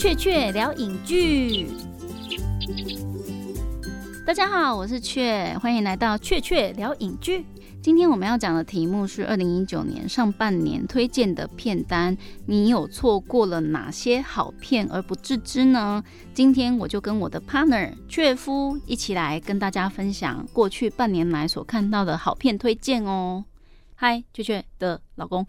雀雀聊影剧。大家好，我是雀，欢迎来到雀雀聊影剧。今天我们要讲的题目是二零一九年上半年推荐的片单，你有错过了哪些好片而不自知呢？今天我就跟我的 partner 雀夫一起来跟大家分享过去半年来所看到的好片推荐哦。嗨，雀雀的老公。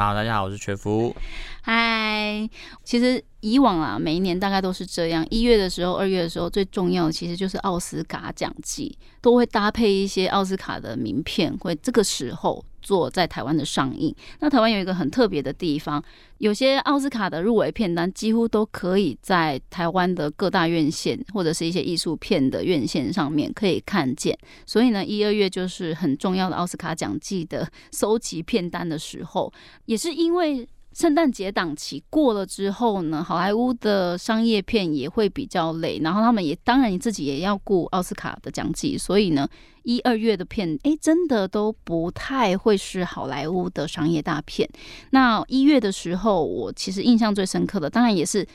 好，大家好，我是全福。嗨，其实以往啊，每一年大概都是这样。一月的时候，二月的时候，最重要的其实就是奥斯卡奖季，都会搭配一些奥斯卡的名片，会这个时候。做在台湾的上映，那台湾有一个很特别的地方，有些奥斯卡的入围片单几乎都可以在台湾的各大院线或者是一些艺术片的院线上面可以看见。所以呢，一二月就是很重要的奥斯卡奖季的搜集片单的时候，也是因为。圣诞节档期过了之后呢，好莱坞的商业片也会比较累，然后他们也当然你自己也要顾奥斯卡的奖季，所以呢，一二月的片哎，真的都不太会是好莱坞的商业大片。那一月的时候，我其实印象最深刻的，当然也是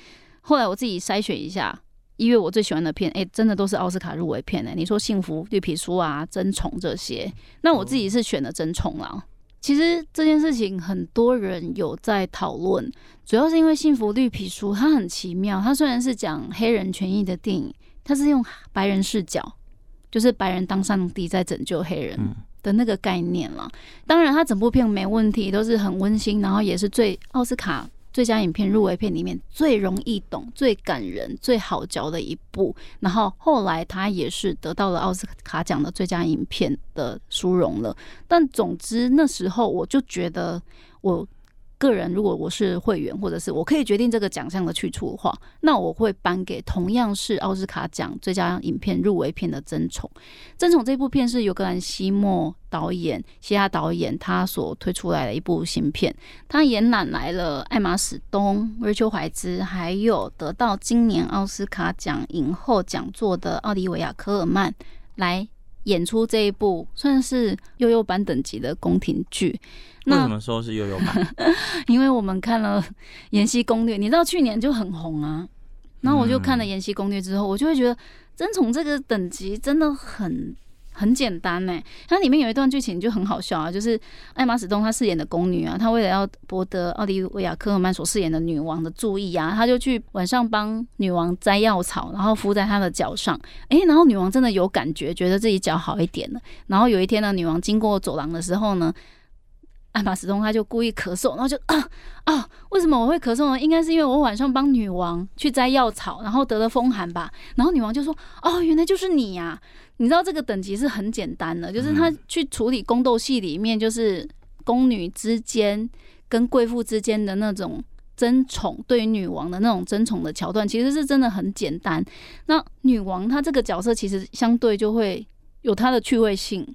后来我自己筛选一下，一月我最喜欢的片，哎，真的都是奥斯卡入围片哎。你说《幸福绿皮书》啊，《争宠》这些，那我自己是选的《争宠》啦。其实这件事情很多人有在讨论，主要是因为《幸福绿皮书》它很奇妙。它虽然是讲黑人权益的电影，它是用白人视角，就是白人当上帝在拯救黑人的那个概念了。当然，它整部片没问题，都是很温馨，然后也是最奥斯卡。最佳影片入围片里面最容易懂、最感人、最好嚼的一部，然后后来他也是得到了奥斯卡奖的最佳影片的殊荣了。但总之那时候我就觉得我。个人如果我是会员，或者是我可以决定这个奖项的去处的话，那我会颁给同样是奥斯卡奖最佳影片入围片的《争宠》。《争宠》这部片是尤格兰西莫导演、西亚导演他所推出来的一部新片，他延揽来了艾玛史东、瑞秋怀兹，还有得到今年奥斯卡奖影后讲座的奥利维亚科尔曼来。演出这一部算是幼幼版等级的宫廷剧。为什么说是幼幼版？因为我们看了《延禧攻略》，你知道去年就很红啊。然后我就看了《延禧攻略》之后，我就会觉得真宠这个等级真的很。很简单呢，它里面有一段剧情就很好笑啊，就是艾玛史东她饰演的宫女啊，她为了要博得奥利维亚科尔曼所饰演的女王的注意啊，她就去晚上帮女王摘药草，然后敷在她的脚上，诶，然后女王真的有感觉，觉得自己脚好一点了。然后有一天呢，女王经过走廊的时候呢。艾玛斯通他就故意咳嗽，然后就啊啊，为什么我会咳嗽呢？应该是因为我晚上帮女王去摘药草，然后得了风寒吧。然后女王就说：“哦，原来就是你呀！你知道这个等级是很简单的，就是他去处理宫斗戏里面，就是宫女之间跟贵妇之间的那种争宠，对于女王的那种争宠的桥段，其实是真的很简单。那女王她这个角色其实相对就会有她的趣味性。”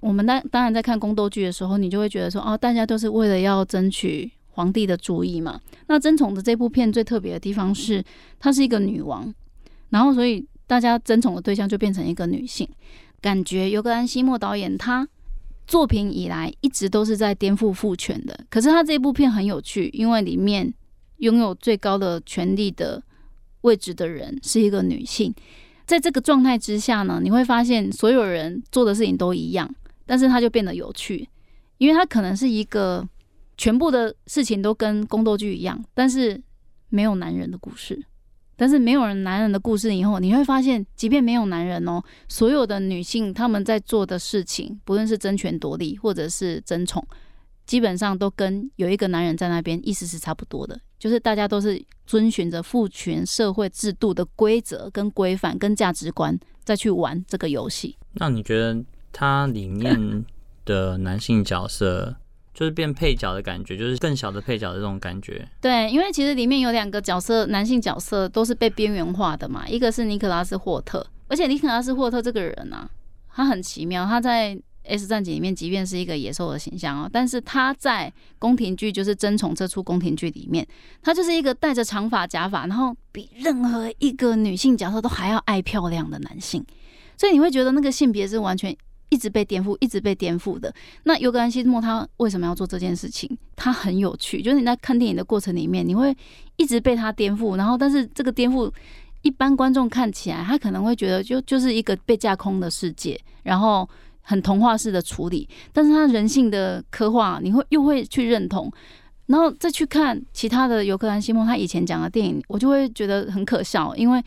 我们当当然在看宫斗剧的时候，你就会觉得说，哦，大家都是为了要争取皇帝的注意嘛。那争宠的这部片最特别的地方是，她是一个女王，然后所以大家争宠的对象就变成一个女性。感觉尤格兰西莫导演他作品以来一直都是在颠覆父权的，可是他这部片很有趣，因为里面拥有最高的权力的位置的人是一个女性。在这个状态之下呢，你会发现所有人做的事情都一样。但是它就变得有趣，因为它可能是一个全部的事情都跟宫斗剧一样，但是没有男人的故事。但是没有人男人的故事以后，你会发现，即便没有男人哦，所有的女性他们在做的事情，不论是争权夺利或者是争宠，基本上都跟有一个男人在那边意思是差不多的，就是大家都是遵循着父权社会制度的规则跟规范跟价值观再去玩这个游戏。那你觉得？它里面的男性角色就是变配角的感觉，就是更小的配角的这种感觉。对，因为其实里面有两个角色，男性角色都是被边缘化的嘛。一个是尼克拉斯霍特，而且尼克拉斯霍特这个人啊，他很奇妙。他在《S 战警》里面，即便是一个野兽的形象哦，但是他在宫廷剧，就是《争宠》这出宫廷剧里面，他就是一个戴着长发假发，然后比任何一个女性角色都还要爱漂亮的男性。所以你会觉得那个性别是完全。一直被颠覆，一直被颠覆的。那尤格兰西莫他为什么要做这件事情？他很有趣，就是你在看电影的过程里面，你会一直被他颠覆，然后但是这个颠覆。一般观众看起来，他可能会觉得就就是一个被架空的世界，然后很童话式的处理。但是他人性的刻画，你会又会去认同，然后再去看其他的尤克兰西莫他以前讲的电影，我就会觉得很可笑，因为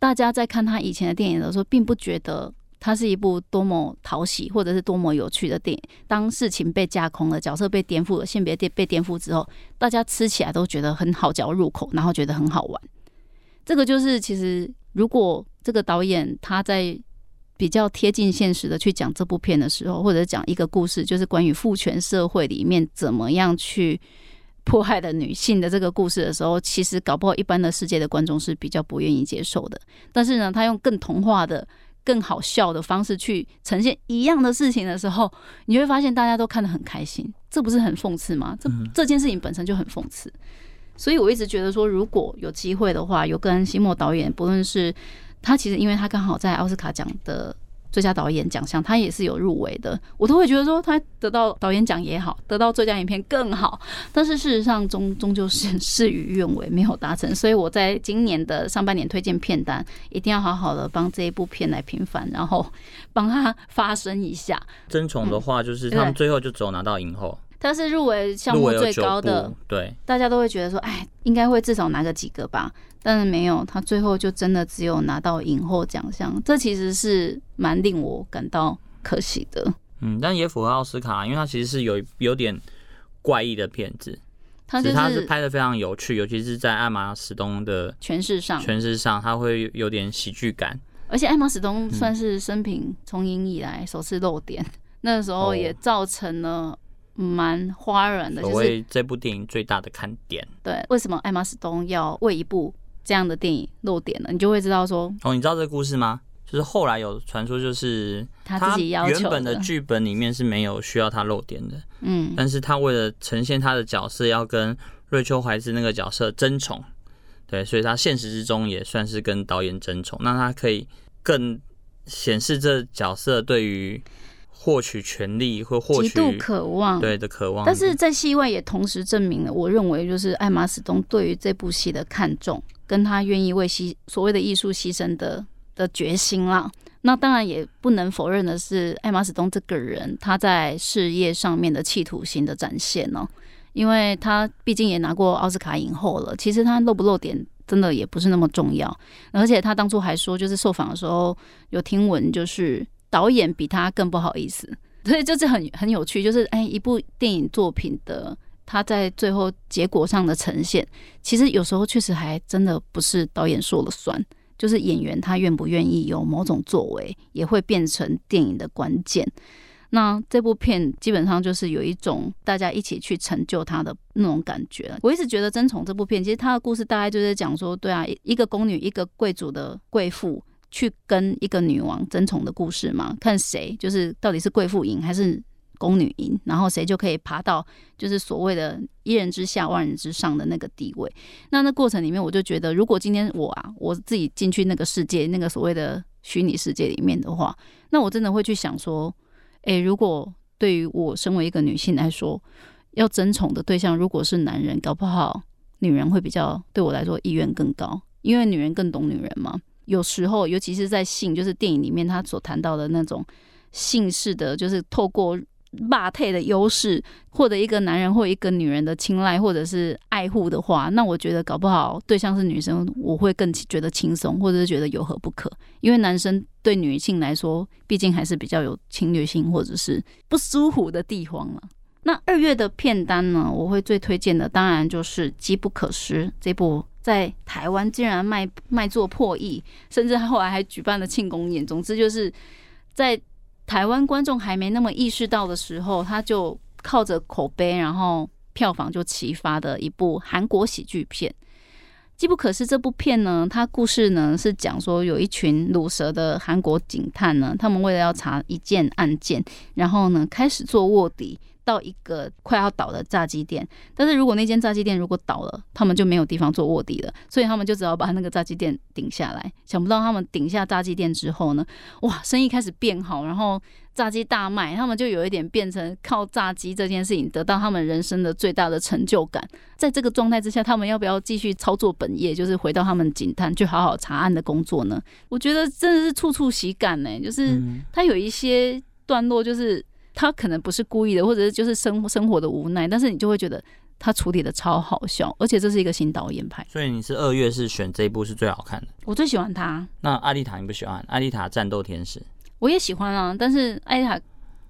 大家在看他以前的电影的时候，并不觉得它是一部多么讨喜或者是多么有趣的电影。当事情被架空了，角色被颠覆了，性别被被颠覆之后，大家吃起来都觉得很好嚼入口，然后觉得很好玩。这个就是其实，如果这个导演他在比较贴近现实的去讲这部片的时候，或者讲一个故事，就是关于父权社会里面怎么样去迫害的女性的这个故事的时候，其实搞不好一般的世界的观众是比较不愿意接受的。但是呢，他用更童话的、更好笑的方式去呈现一样的事情的时候，你会发现大家都看得很开心。这不是很讽刺吗？这这件事情本身就很讽刺。所以我一直觉得说，如果有机会的话，有跟西莫导演，不论是他，其实因为他刚好在奥斯卡奖的最佳导演奖项，他也是有入围的，我都会觉得说，他得到导演奖也好，得到最佳影片更好。但是事实上，终 终究是事与愿违，没有达成。所以我在今年的上半年推荐片单，一定要好好的帮这一部片来平反，然后帮他发声一下。争宠的话，就是他们最后就只有拿到影后。他是入围项目最高的，对，大家都会觉得说，哎，应该会至少拿个几个吧，但是没有，他最后就真的只有拿到影后奖项，这其实是蛮令我感到可惜的。嗯，但也符合奥斯卡，因为他其实是有有点怪异的片子，他是他是拍的非常有趣，尤其是在艾玛史东的诠释上，诠释上他会有点喜剧感，而且艾玛史东算是生平从影以来首次露点，那时候也造成了。蛮花软的，就是这部电影最大的看点。对，为什么艾玛斯东要为一部这样的电影露点了？你就会知道说，哦，你知道这个故事吗？就是后来有传说，就是他自己要求原本的剧本里面是没有需要他露点的，嗯，但是他为了呈现他的角色要跟瑞秋怀兹那个角色争宠，对，所以他现实之中也算是跟导演争宠，那他可以更显示这角色对于。获取权利或获取极度渴望，对的渴望，但是在戏外也同时证明了，我认为就是艾玛史东对于这部戏的看重，跟他愿意为牺所谓的艺术牺牲的的决心啦。那当然也不能否认的是，艾玛史东这个人他在事业上面的企图心的展现呢，因为他毕竟也拿过奥斯卡影后了，其实他露不露点真的也不是那么重要，而且他当初还说，就是受访的时候有听闻就是。导演比他更不好意思，所以就是很很有趣，就是哎，一部电影作品的他在最后结果上的呈现，其实有时候确实还真的不是导演说了算，就是演员他愿不愿意有某种作为，也会变成电影的关键。那这部片基本上就是有一种大家一起去成就他的那种感觉。我一直觉得《争宠》这部片，其实他的故事大概就是讲说，对啊，一个宫女，一个贵族的贵妇。去跟一个女王争宠的故事嘛？看谁就是到底是贵妇赢还是宫女赢，然后谁就可以爬到就是所谓的一人之下万人之上的那个地位。那那过程里面，我就觉得，如果今天我啊，我自己进去那个世界，那个所谓的虚拟世界里面的话，那我真的会去想说，诶，如果对于我身为一个女性来说，要争宠的对象如果是男人，搞不好女人会比较对我来说意愿更高，因为女人更懂女人嘛。有时候，尤其是在性，就是电影里面他所谈到的那种性式的，就是透过霸退的优势获得一个男人或一个女人的青睐或者是爱护的话，那我觉得搞不好对象是女生，我会更觉得轻松，或者是觉得有何不可？因为男生对女性来说，毕竟还是比较有侵略性或者是不舒服的地方了。那二月的片单呢，我会最推荐的，当然就是《机不可失》这部。在台湾竟然卖卖座破亿，甚至后来还举办了庆功宴。总之就是在台湾观众还没那么意识到的时候，他就靠着口碑，然后票房就齐发的一部韩国喜剧片。机不可失这部片呢，它故事呢是讲说有一群卤蛇的韩国警探呢，他们为了要查一件案件，然后呢开始做卧底。到一个快要倒的炸鸡店，但是如果那间炸鸡店如果倒了，他们就没有地方做卧底了，所以他们就只好把那个炸鸡店顶下来。想不到他们顶下炸鸡店之后呢，哇，生意开始变好，然后炸鸡大卖，他们就有一点变成靠炸鸡这件事情得到他们人生的最大的成就感。在这个状态之下，他们要不要继续操作本业，就是回到他们警探去好好查案的工作呢？我觉得真的是处处喜感呢，就是他有一些段落就是。他可能不是故意的，或者是就是生生活的无奈，但是你就会觉得他处理的超好笑，而且这是一个新导演拍。所以你是二月是选这一部是最好看的。我最喜欢他。那阿丽塔你不喜欢？阿丽塔战斗天使。我也喜欢啊，但是阿丽塔。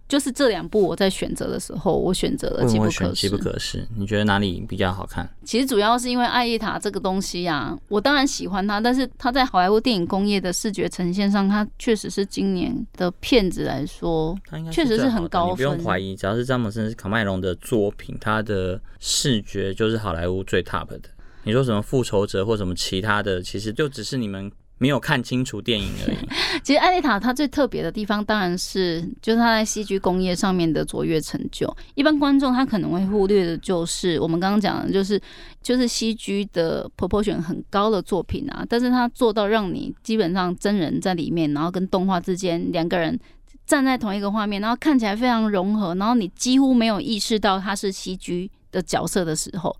就是这两部我在选择的时候，我选择了《机不可失》。机不可失，你觉得哪里比较好看？其实主要是因为《爱丽塔》这个东西呀，我当然喜欢它，但是它在好莱坞电影工业的视觉呈现上，它确实是今年的片子来说，确实是很高分。不用怀疑，只要是詹姆斯卡麦隆的作品，它的视觉就是好莱坞最 top 的。你说什么复仇者或什么其他的，其实就只是你们。没有看清楚电影而已。其实《艾丽塔》它最特别的地方，当然是就是它在戏剧工业上面的卓越成就。一般观众他可能会忽略的，就是我们刚刚讲的，就是就是戏剧的 proportion 很高的作品啊。但是它做到让你基本上真人在里面，然后跟动画之间两个人站在同一个画面，然后看起来非常融合，然后你几乎没有意识到他是戏剧的角色的时候，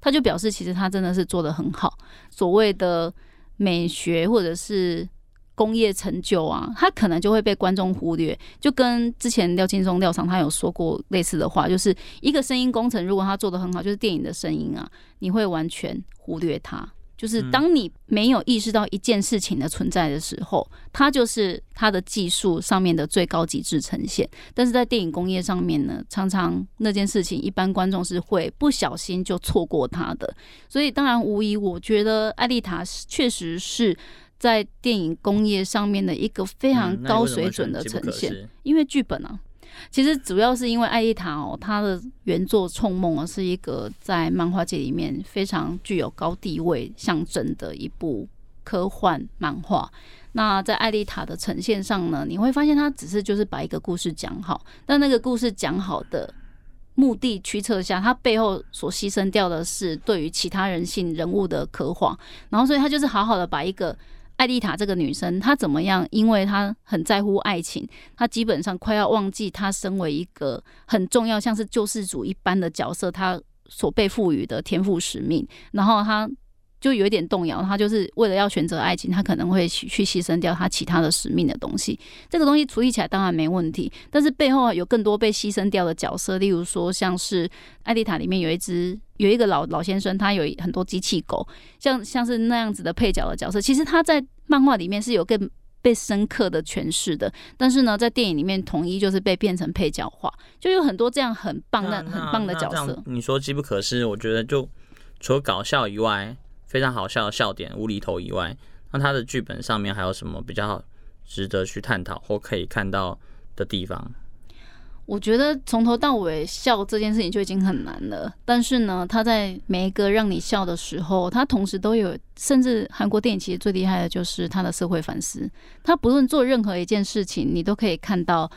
他就表示其实他真的是做的很好。所谓的。美学或者是工业成就啊，他可能就会被观众忽略。就跟之前廖劲松廖厂他有说过类似的话，就是一个声音工程，如果他做的很好，就是电影的声音啊，你会完全忽略他。就是当你没有意识到一件事情的存在的时候，它就是它的技术上面的最高极致呈现。但是在电影工业上面呢，常常那件事情一般观众是会不小心就错过它的。所以当然无疑，我觉得艾丽塔确实是在电影工业上面的一个非常高水准的呈现，因为剧本啊。其实主要是因为《艾丽塔》哦，她的原作《冲梦》啊，是一个在漫画界里面非常具有高地位象征的一部科幻漫画。那在《艾丽塔》的呈现上呢，你会发现它只是就是把一个故事讲好，但那个故事讲好的目的驱策下，它背后所牺牲掉的是对于其他人性人物的刻画。然后，所以它就是好好的把一个。艾丽塔这个女生，她怎么样？因为她很在乎爱情，她基本上快要忘记她身为一个很重要，像是救世主一般的角色，她所被赋予的天赋使命。然后她就有一点动摇，他就是为了要选择爱情，他可能会去牺牲掉他其他的使命的东西。这个东西处理起来当然没问题，但是背后有更多被牺牲掉的角色，例如说像是艾丽塔里面有一只。有一个老老先生，他有很多机器狗，像像是那样子的配角的角色。其实他在漫画里面是有更被深刻的诠释的，但是呢，在电影里面统一就是被变成配角化，就有很多这样很棒的、很棒的角色。你说机不可失，我觉得就除了搞笑以外，非常好笑的笑点、无厘头以外，那他的剧本上面还有什么比较值得去探讨或可以看到的地方？我觉得从头到尾笑这件事情就已经很难了，但是呢，他在每一个让你笑的时候，他同时都有，甚至韩国电影其实最厉害的就是他的社会反思。他不论做任何一件事情，你都可以看到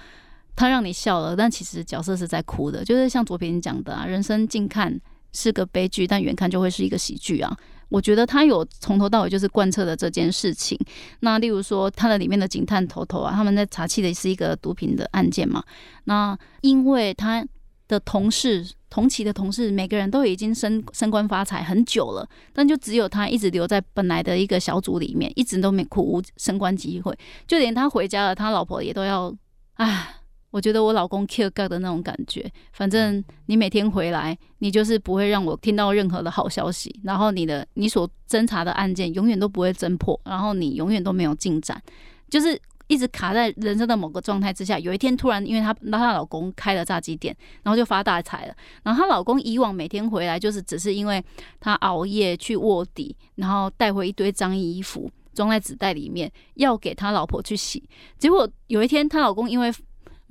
他让你笑了，但其实角色是在哭的。就是像左平讲的啊，人生近看是个悲剧，但远看就会是一个喜剧啊。我觉得他有从头到尾就是贯彻的这件事情。那例如说，他的里面的警探头头啊，他们在查缉的是一个毒品的案件嘛。那因为他的同事同期的同事每个人都已经升升官发财很久了，但就只有他一直留在本来的一个小组里面，一直都没苦无升官机会。就连他回家了，他老婆也都要唉。我觉得我老公 kill God 的那种感觉，反正你每天回来，你就是不会让我听到任何的好消息，然后你的你所侦查的案件永远都不会侦破，然后你永远都没有进展，就是一直卡在人生的某个状态之下。有一天突然，因为她那她老公开了炸鸡店，然后就发大财了。然后她老公以往每天回来就是只是因为他熬夜去卧底，然后带回一堆脏衣服装在纸袋里面要给他老婆去洗。结果有一天她老公因为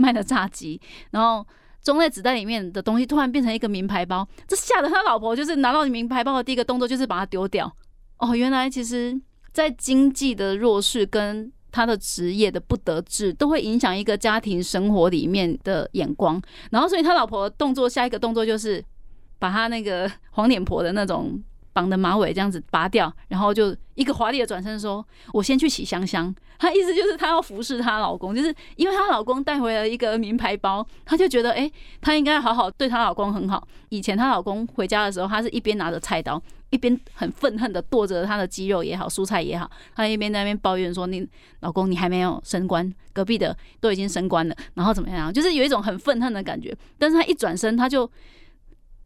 卖的炸鸡，然后装在纸袋里面的东西突然变成一个名牌包，这吓得他老婆就是拿到名牌包的第一个动作就是把它丢掉。哦，原来其实，在经济的弱势跟他的职业的不得志，都会影响一个家庭生活里面的眼光。然后，所以他老婆动作下一个动作就是把他那个黄脸婆的那种。绑的马尾这样子拔掉，然后就一个华丽的转身说：“我先去洗香香。”她意思就是她要服侍她老公，就是因为她老公带回了一个名牌包，她就觉得哎，她应该好好对她老公很好。以前她老公回家的时候，她是一边拿着菜刀，一边很愤恨的剁着他的鸡肉也好，蔬菜也好，她一边在那边抱怨说：“你老公你还没有升官，隔壁的都已经升官了，然后怎么样？就是有一种很愤恨的感觉。”但是她一转身，她就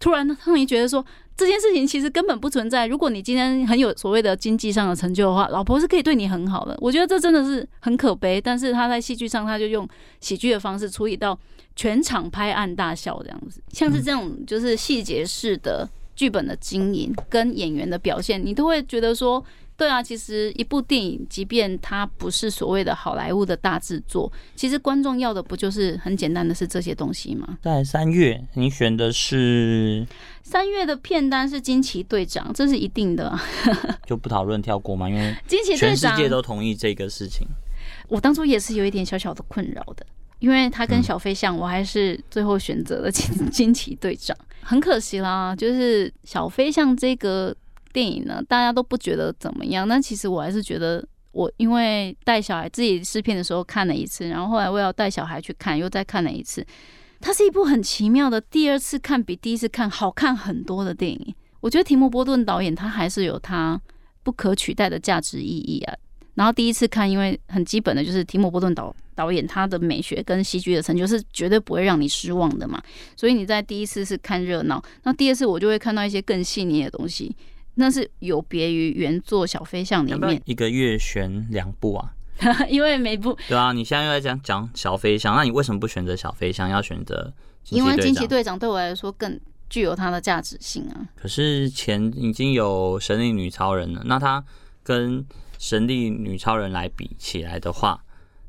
突然让你觉得说。这件事情其实根本不存在。如果你今天很有所谓的经济上的成就的话，老婆是可以对你很好的。我觉得这真的是很可悲。但是他在戏剧上，他就用喜剧的方式处理到全场拍案大笑这样子。像是这种就是细节式的剧本的经营跟演员的表现，你都会觉得说。对啊，其实一部电影，即便它不是所谓的好莱坞的大制作，其实观众要的不就是很简单的是这些东西吗？在三月，你选的是三月的片单是惊奇队长，这是一定的，就不讨论跳过嘛？因为惊奇全世界都同意这个事情。我当初也是有一点小小的困扰的，因为他跟小飞象，我还是最后选择了惊 惊奇队长。很可惜啦，就是小飞象这个。电影呢，大家都不觉得怎么样，但其实我还是觉得，我因为带小孩自己试片的时候看了一次，然后后来我要带小孩去看，又再看了一次。它是一部很奇妙的，第二次看比第一次看好看很多的电影。我觉得提姆波顿导演他还是有他不可取代的价值意义啊。然后第一次看，因为很基本的就是提姆波顿导导演他的美学跟戏剧的成就是绝对不会让你失望的嘛。所以你在第一次是看热闹，那第二次我就会看到一些更细腻的东西。那是有别于原作《小飞象》里面一个月选两部啊，因为每部对啊，你现在又在讲讲《小飞象》，那你为什么不选择《小飞象》，要选择？因为惊奇队长对我来说更具有它的价值性啊。可是前已经有神力女超人了，那它跟神力女超人来比起来的话，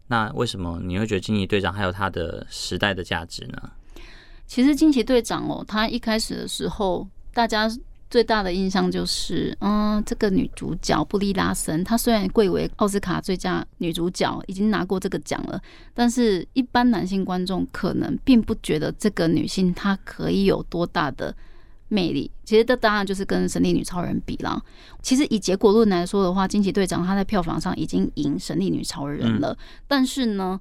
那为什么你会觉得惊奇队长还有它的时代的价值呢？其实惊奇队长哦，他一开始的时候大家。最大的印象就是，嗯，这个女主角布丽拉森，她虽然贵为奥斯卡最佳女主角，已经拿过这个奖了，但是一般男性观众可能并不觉得这个女性她可以有多大的魅力。其实这当然就是跟神力女超人比了。其实以结果论来说的话，惊奇队长她在票房上已经赢神力女超人了。但是呢，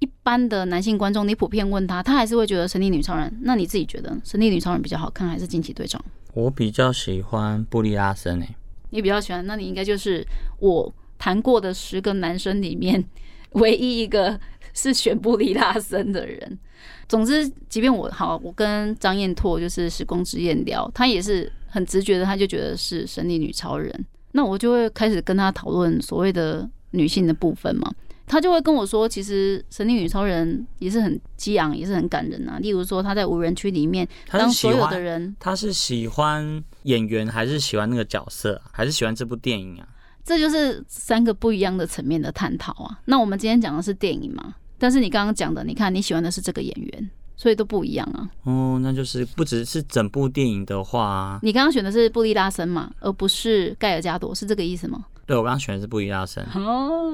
一般的男性观众，你普遍问他，他还是会觉得神力女超人。那你自己觉得神力女超人比较好看，还是惊奇队长？我比较喜欢布利拉森诶，你比较喜欢，那你应该就是我谈过的十个男生里面唯一一个是选布利拉森的人。总之，即便我好，我跟张燕拓就是时光之燕聊，他也是很直觉的，他就觉得是神力女超人。那我就会开始跟他讨论所谓的女性的部分嘛。他就会跟我说，其实《神力女超人》也是很激昂，也是很感人啊。例如说，他在无人区里面，当所有的人，他是喜欢演员，还是喜欢那个角色，还是喜欢这部电影啊？这就是三个不一样的层面的探讨啊。那我们今天讲的是电影嘛？但是你刚刚讲的，你看你喜欢的是这个演员，所以都不一样啊。哦，那就是不只是整部电影的话，你刚刚选的是布利拉森嘛，而不是盖尔加朵，是这个意思吗？对，我刚刚选的是布宜拉森。哦，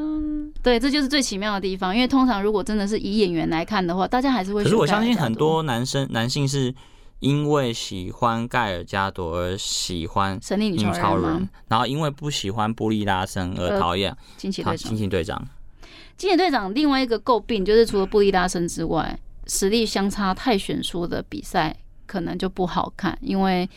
对，这就是最奇妙的地方。因为通常如果真的是以演员来看的话，大家还是会。可是我相信很多男生、男性是因为喜欢盖尔加朵而喜欢神力女超人，然后因为不喜欢布利拉森而讨厌惊奇队长。惊奇队长，惊奇队长另外一个诟病就是除了布利拉森之外，实力相差太悬殊的比赛可能就不好看，因为。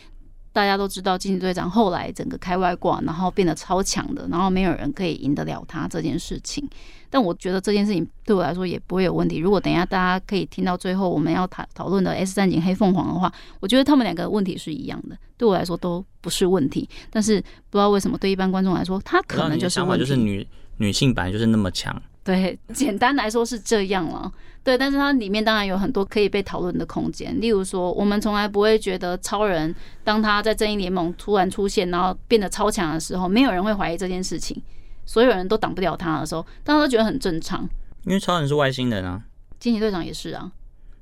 大家都知道，惊奇队长后来整个开外挂，然后变得超强的，然后没有人可以赢得了他这件事情。但我觉得这件事情对我来说也不会有问题。如果等一下大家可以听到最后我们要讨讨论的《S 战警：黑凤凰》的话，我觉得他们两个问题是一样的，对我来说都不是问题。但是不知道为什么对一般观众来说，他可能就是问题。就是女女性本来就是那么强。对，简单来说是这样了。对，但是它里面当然有很多可以被讨论的空间。例如说，我们从来不会觉得超人当他在正义联盟突然出现，然后变得超强的时候，没有人会怀疑这件事情。所有人都挡不了他的时候，大家都觉得很正常。因为超人是外星人啊，惊奇队长也是啊。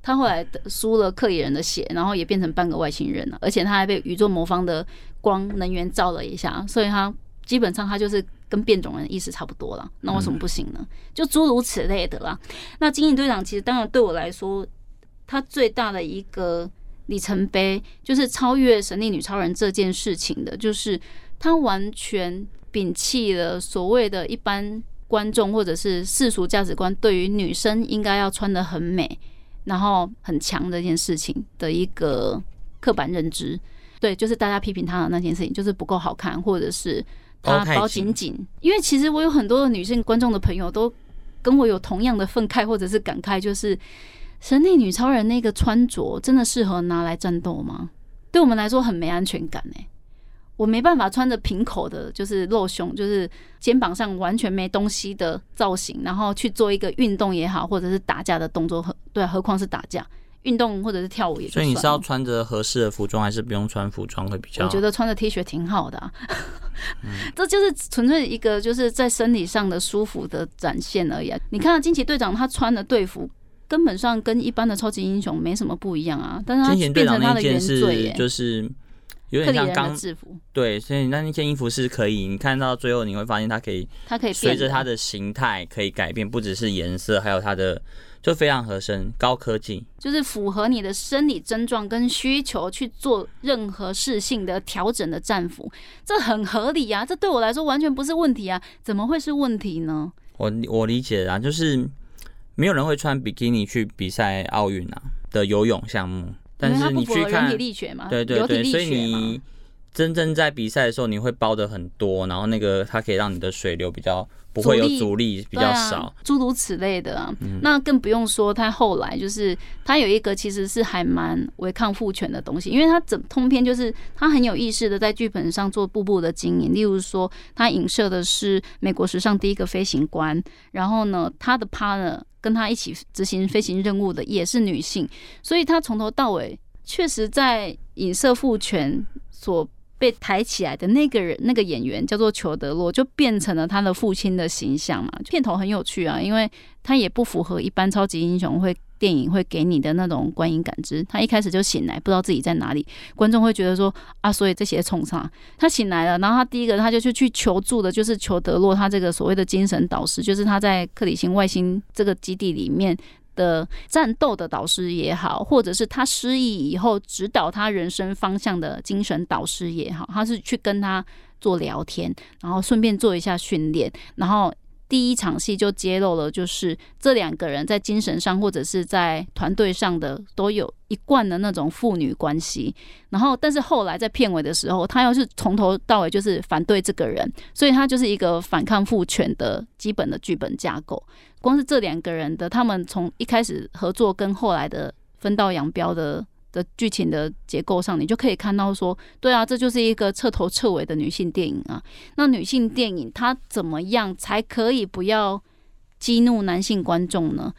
他后来输了克里人的血，然后也变成半个外星人了，而且他还被宇宙魔方的光能源照了一下，所以他基本上他就是跟变种人意思差不多了，那为什么不行呢？就诸如此类的啦。那经营队长其实当然对我来说，他最大的一个里程碑就是超越神力女超人这件事情的，就是他完全摒弃了所谓的一般观众或者是世俗价值观对于女生应该要穿的很美，然后很强这件事情的一个刻板认知。对，就是大家批评他的那件事情，就是不够好看，或者是他包紧紧。因为其实我有很多的女性观众的朋友都跟我有同样的愤慨或者是感慨，就是神力女超人那个穿着真的适合拿来战斗吗？对我们来说很没安全感哎，我没办法穿着平口的，就是露胸，就是肩膀上完全没东西的造型，然后去做一个运动也好，或者是打架的动作，何对，何况是打架。运动或者是跳舞也，所以你是要穿着合适的服装，还是不用穿服装会比较？我觉得穿着 T 恤挺好的，这就是纯粹一个就是在生理上的舒服的展现而已。你看惊奇队长他穿的队服，根本上跟一般的超级英雄没什么不一样啊。但是他变成他的原罪，就是有点像刚制服。对，所以那那件衣服是可以，你看到最后你会发现它可以，它可以随着它的形态可以改变，不只是颜色，还有它的。就非常合身，高科技，就是符合你的生理症状跟需求去做任何事性的调整的战服，这很合理呀。这对我来说完全不是问题啊，怎么会是问题呢？我我理解啊，就是没有人会穿比基尼去比赛奥运啊的游泳项目，但是你去看，对对对，所以你。真正在比赛的时候，你会包的很多，然后那个它可以让你的水流比较不会有阻力，比较少，诸如此类的啊。那更不用说他后来就是他有一个其实是还蛮违抗父权的东西，因为他整通篇就是他很有意识的在剧本上做步步的经营。例如说，他影射的是美国史上第一个飞行官，然后呢，他的 partner 跟他一起执行飞行任务的也是女性，所以他从头到尾确实在影射父权所。被抬起来的那个人，那个演员叫做裘德洛，就变成了他的父亲的形象嘛。片头很有趣啊，因为他也不符合一般超级英雄会电影会给你的那种观影感知。他一开始就醒来，不知道自己在哪里，观众会觉得说啊，所以这些冲上他醒来了，然后他第一个他就去去求助的，就是裘德洛他这个所谓的精神导师，就是他在克里星外星这个基地里面。的战斗的导师也好，或者是他失忆以后指导他人生方向的精神导师也好，他是去跟他做聊天，然后顺便做一下训练，然后。第一场戏就揭露了，就是这两个人在精神上或者是在团队上的都有一贯的那种父女关系。然后，但是后来在片尾的时候，他又是从头到尾就是反对这个人，所以他就是一个反抗父权的基本的剧本架构。光是这两个人的，他们从一开始合作跟后来的分道扬镳的。的剧情的结构上，你就可以看到说，对啊，这就是一个彻头彻尾的女性电影啊。那女性电影它怎么样才可以不要激怒男性观众呢？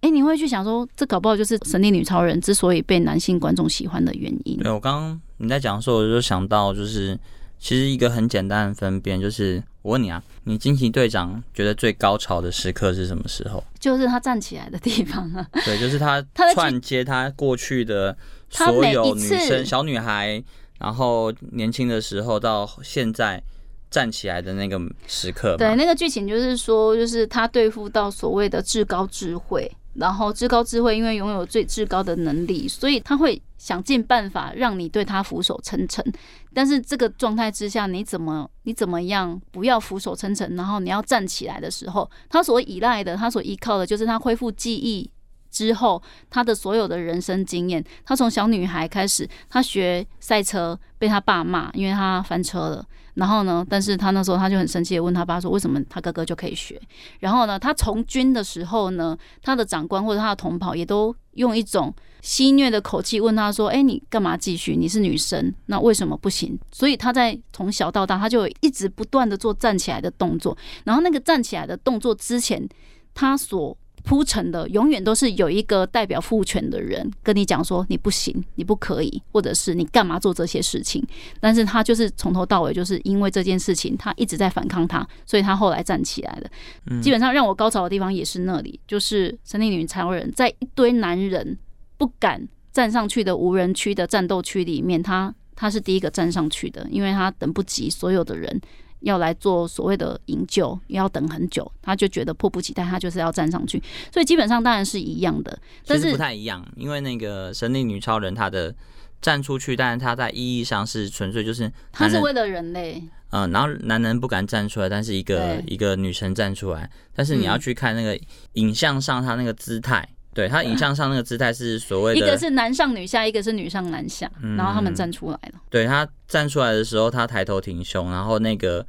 哎，你会去想说，这搞不好就是《神力女超人》之所以被男性观众喜欢的原因。对我刚刚你在讲的时候，我就想到，就是其实一个很简单的分辨，就是我问你啊，你惊奇队长觉得最高潮的时刻是什么时候？就是他站起来的地方啊。对，就是他 串接他过去的。所有女生、小女孩，然后年轻的时候到现在站起来的那个时刻，对那个剧情就是说，就是他对付到所谓的至高智慧，然后至高智慧因为拥有最至高的能力，所以他会想尽办法让你对他俯首称臣。但是这个状态之下，你怎么你怎么样不要俯首称臣，然后你要站起来的时候，他所依赖的，他所依靠的就是他恢复记忆。之后，他的所有的人生经验，他从小女孩开始，他学赛车被他爸骂，因为他翻车了。然后呢，但是他那时候他就很生气的问他爸说：“为什么他哥哥就可以学？”然后呢，他从军的时候呢，他的长官或者他的同袍也都用一种戏谑的口气问他说：“哎，你干嘛继续？你是女生，那为什么不行？”所以他在从小到大，他就一直不断的做站起来的动作。然后那个站起来的动作之前，他所铺陈的永远都是有一个代表父权的人跟你讲说你不行，你不可以，或者是你干嘛做这些事情。但是他就是从头到尾就是因为这件事情，他一直在反抗他，所以他后来站起来了。基本上让我高潮的地方也是那里，就是神力女超人在一堆男人不敢站上去的无人区的战斗区里面，他他是第一个站上去的，因为他等不及所有的人。要来做所谓的营救，要等很久，他就觉得迫不及待，他就是要站上去。所以基本上当然是一样的，但是不太一样，因为那个神力女超人她的站出去，但是她在意义上是纯粹就是她是为了人类，嗯，然后男人不敢站出来，但是一个一个女神站出来，但是你要去看那个影像上她那个姿态。对他影像上那个姿态是所谓的，一个是男上女下，一个是女上男下，然后他们站出来了。对他站出来的时候，他抬头挺胸，然后那个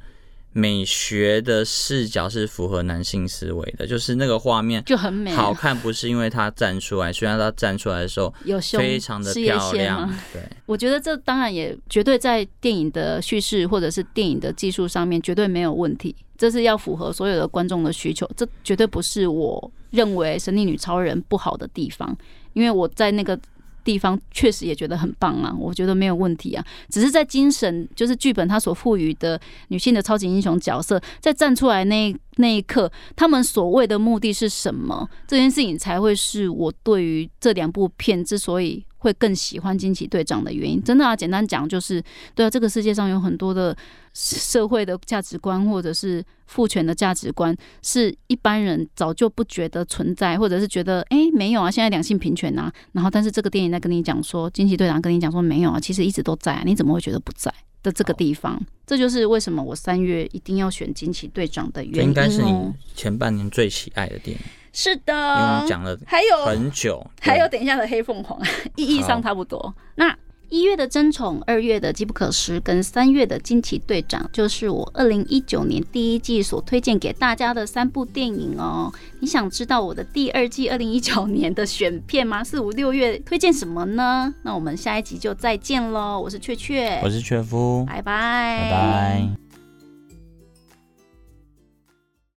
美学的视角是符合男性思维的，就是那个画面就很美好看，不是因为他站出来，虽然他站出来的时候有胸，非常的漂亮。对，我觉得这当然也绝对在电影的叙事或者是电影的技术上面绝对没有问题。这是要符合所有的观众的需求，这绝对不是我认为《神力女超人》不好的地方，因为我在那个地方确实也觉得很棒啊，我觉得没有问题啊，只是在精神，就是剧本它所赋予的女性的超级英雄角色，在站出来那那一刻，他们所谓的目的是什么？这件事情才会是我对于这两部片之所以。会更喜欢惊奇队长的原因，真的啊，简单讲就是，对啊，这个世界上有很多的社会的价值观，或者是父权的价值观，是一般人早就不觉得存在，或者是觉得哎没有啊，现在两性平权啊，然后但是这个电影在跟你讲说，惊奇队长跟你讲说没有啊，其实一直都在啊，你怎么会觉得不在的这个地方？这就是为什么我三月一定要选惊奇队长的原因。应该是你前半年最喜爱的电影。是的，讲了还有很久，还有等一下的黑凤凰，意义上差不多。那一月的争宠，二月的机不可失，跟三月的惊奇队长，就是我二零一九年第一季所推荐给大家的三部电影哦。你想知道我的第二季二零一九年的选片吗？四五六月推荐什么呢？那我们下一集就再见喽！我是雀雀，我是雀夫，拜拜，拜拜。